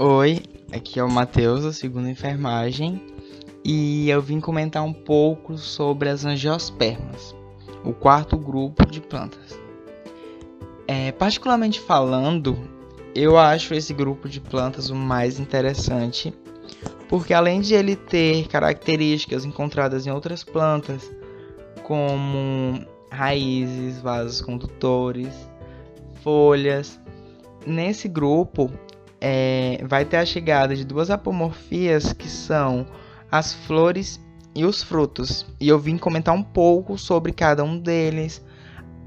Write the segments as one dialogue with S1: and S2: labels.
S1: Oi, aqui é o Matheus, da segunda enfermagem, e eu vim comentar um pouco sobre as angiospermas, o quarto grupo de plantas. É, particularmente falando, eu acho esse grupo de plantas o mais interessante, porque além de ele ter características encontradas em outras plantas, como raízes, vasos condutores, folhas, nesse grupo é, vai ter a chegada de duas apomorfias que são as flores e os frutos. E eu vim comentar um pouco sobre cada um deles,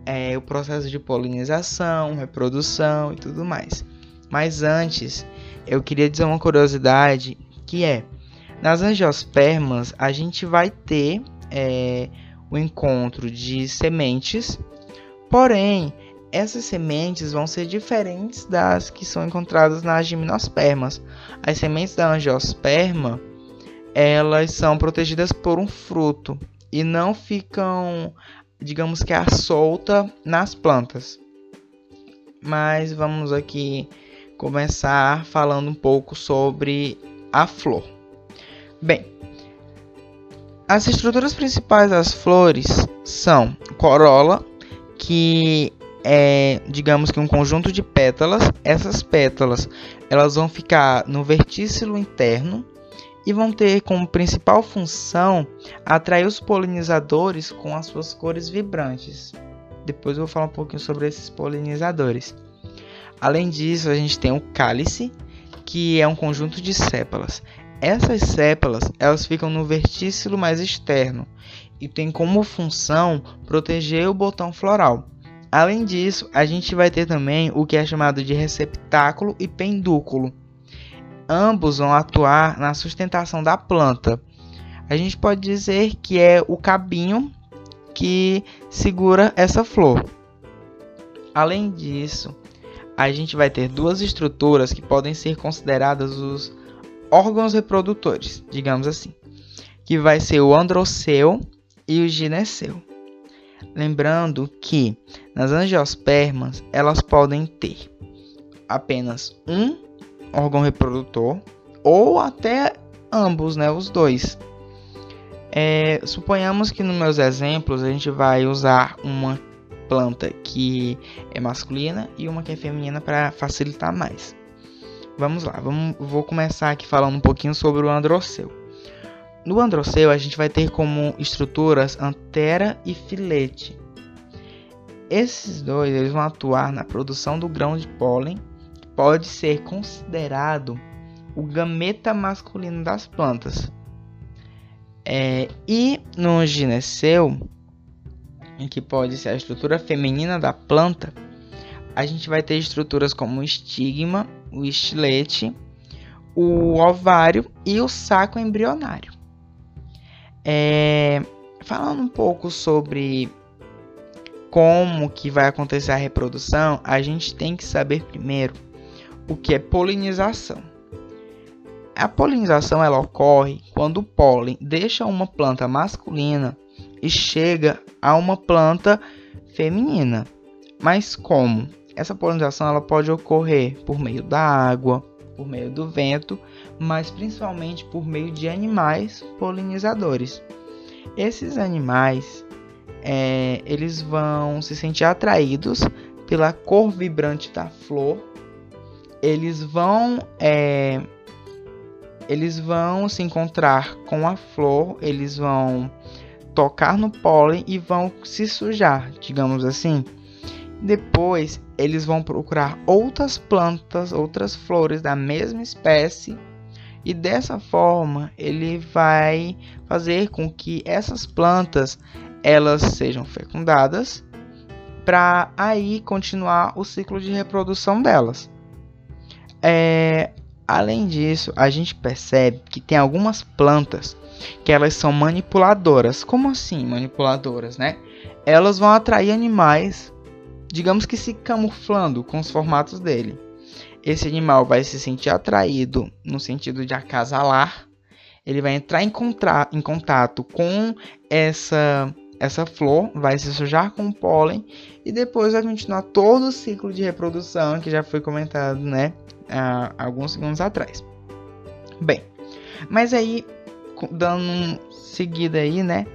S1: é, o processo de polinização, reprodução e tudo mais. Mas antes, eu queria dizer uma curiosidade que é nas angiospermas a gente vai ter é, o encontro de sementes, porém essas sementes vão ser diferentes das que são encontradas nas gimnospermas. As sementes da angiosperma, elas são protegidas por um fruto e não ficam, digamos que à solta nas plantas. Mas vamos aqui começar falando um pouco sobre a flor. Bem, as estruturas principais das flores são corola, que é, digamos que um conjunto de pétalas. Essas pétalas, elas vão ficar no vertícilo interno e vão ter como principal função atrair os polinizadores com as suas cores vibrantes. Depois eu vou falar um pouquinho sobre esses polinizadores. Além disso, a gente tem o cálice, que é um conjunto de sépalas. Essas sépalas, elas ficam no vertícilo mais externo e tem como função proteger o botão floral. Além disso, a gente vai ter também o que é chamado de receptáculo e pendúculo. Ambos vão atuar na sustentação da planta. A gente pode dizer que é o cabinho que segura essa flor. Além disso, a gente vai ter duas estruturas que podem ser consideradas os órgãos reprodutores, digamos assim, que vai ser o androceu e o gineceu. Lembrando que nas angiospermas elas podem ter apenas um órgão reprodutor ou até ambos, né, os dois. É, suponhamos que nos meus exemplos a gente vai usar uma planta que é masculina e uma que é feminina para facilitar mais. Vamos lá, vamos, vou começar aqui falando um pouquinho sobre o androceu. No androceu, a gente vai ter como estruturas antera e filete. Esses dois eles vão atuar na produção do grão de pólen, que pode ser considerado o gameta masculino das plantas. É, e no gineceu, que pode ser a estrutura feminina da planta, a gente vai ter estruturas como o estigma, o estilete, o ovário e o saco embrionário. É, falando um pouco sobre como que vai acontecer a reprodução, a gente tem que saber primeiro o que é polinização. A polinização ela ocorre quando o pólen deixa uma planta masculina e chega a uma planta feminina. Mas como? Essa polinização ela pode ocorrer por meio da água, por meio do vento, mas principalmente por meio de animais polinizadores. Esses animais é, eles vão se sentir atraídos pela cor vibrante da flor. Eles vão é, eles vão se encontrar com a flor, eles vão tocar no pólen e vão se sujar, digamos assim. Depois, eles vão procurar outras plantas, outras flores da mesma espécie, e dessa forma ele vai fazer com que essas plantas elas sejam fecundadas para aí continuar o ciclo de reprodução delas. É, além disso, a gente percebe que tem algumas plantas que elas são manipuladoras. Como assim manipuladoras, né? Elas vão atrair animais digamos que se camuflando com os formatos dele. Esse animal vai se sentir atraído no sentido de acasalar, ele vai entrar em, em contato com essa essa flor vai se sujar com pólen e depois vai continuar todo o ciclo de reprodução que já foi comentado, né, há alguns segundos atrás. Bem, mas aí dando seguida aí, né,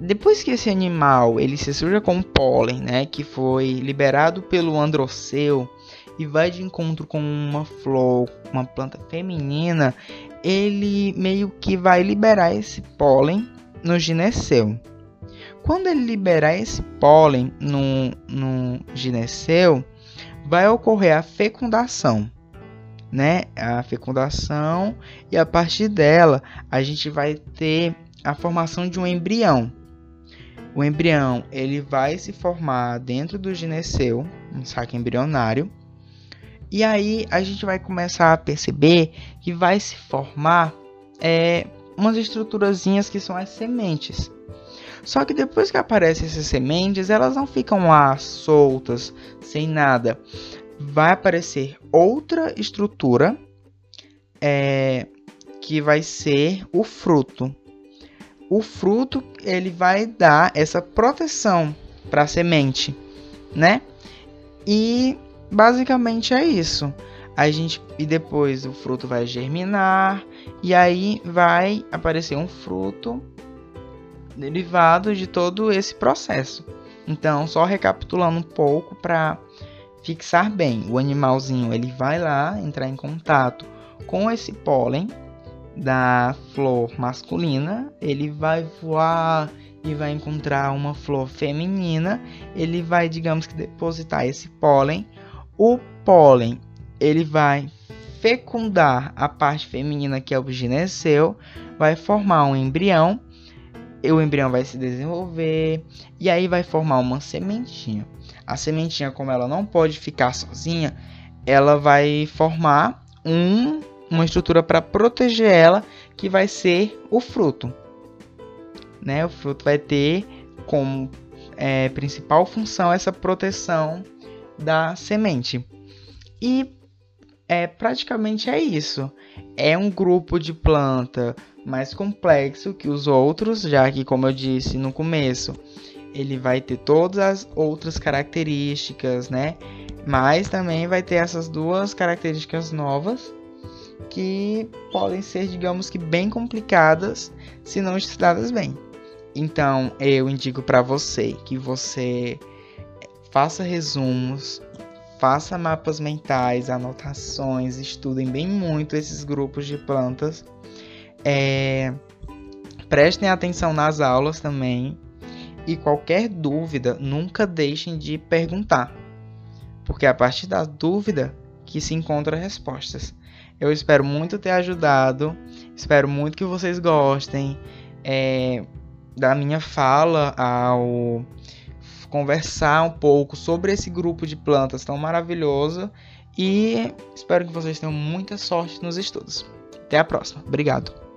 S1: depois que esse animal ele se suja com pólen, né, que foi liberado pelo androceu e vai de encontro com uma flor, uma planta feminina, ele meio que vai liberar esse pólen no gineceu. Quando ele liberar esse pólen no, no gineceu, vai ocorrer a fecundação, né? A fecundação e a partir dela a gente vai ter a formação de um embrião. O embrião ele vai se formar dentro do gineceu, um saco embrionário, e aí a gente vai começar a perceber que vai se formar é, umas estruturazinhas que são as sementes. Só que depois que aparecem essas sementes, elas não ficam lá soltas, sem nada. Vai aparecer outra estrutura é, que vai ser o fruto. O fruto ele vai dar essa proteção para a semente, né? E Basicamente é isso. A gente e depois o fruto vai germinar e aí vai aparecer um fruto derivado de todo esse processo. Então, só recapitulando um pouco para fixar bem, o animalzinho ele vai lá entrar em contato com esse pólen da flor masculina, ele vai voar e vai encontrar uma flor feminina, ele vai, digamos que depositar esse pólen o pólen ele vai fecundar a parte feminina que é o gineceu, vai formar um embrião, e o embrião vai se desenvolver e aí vai formar uma sementinha. A sementinha, como ela não pode ficar sozinha, ela vai formar um, uma estrutura para proteger ela, que vai ser o fruto. Né? O fruto vai ter como é, principal função essa proteção da semente. E é praticamente é isso. É um grupo de planta mais complexo que os outros, já que como eu disse no começo, ele vai ter todas as outras características, né? Mas também vai ter essas duas características novas que podem ser, digamos que bem complicadas se não estudadas bem. Então, eu indico para você que você faça resumos, faça mapas mentais, anotações, estudem bem muito esses grupos de plantas. É, prestem atenção nas aulas também. E qualquer dúvida, nunca deixem de perguntar. Porque é a partir da dúvida que se encontram respostas. Eu espero muito ter ajudado. Espero muito que vocês gostem é, da minha fala ao conversar um pouco sobre esse grupo de plantas tão maravilhoso e espero que vocês tenham muita sorte nos estudos. Até a próxima. Obrigado.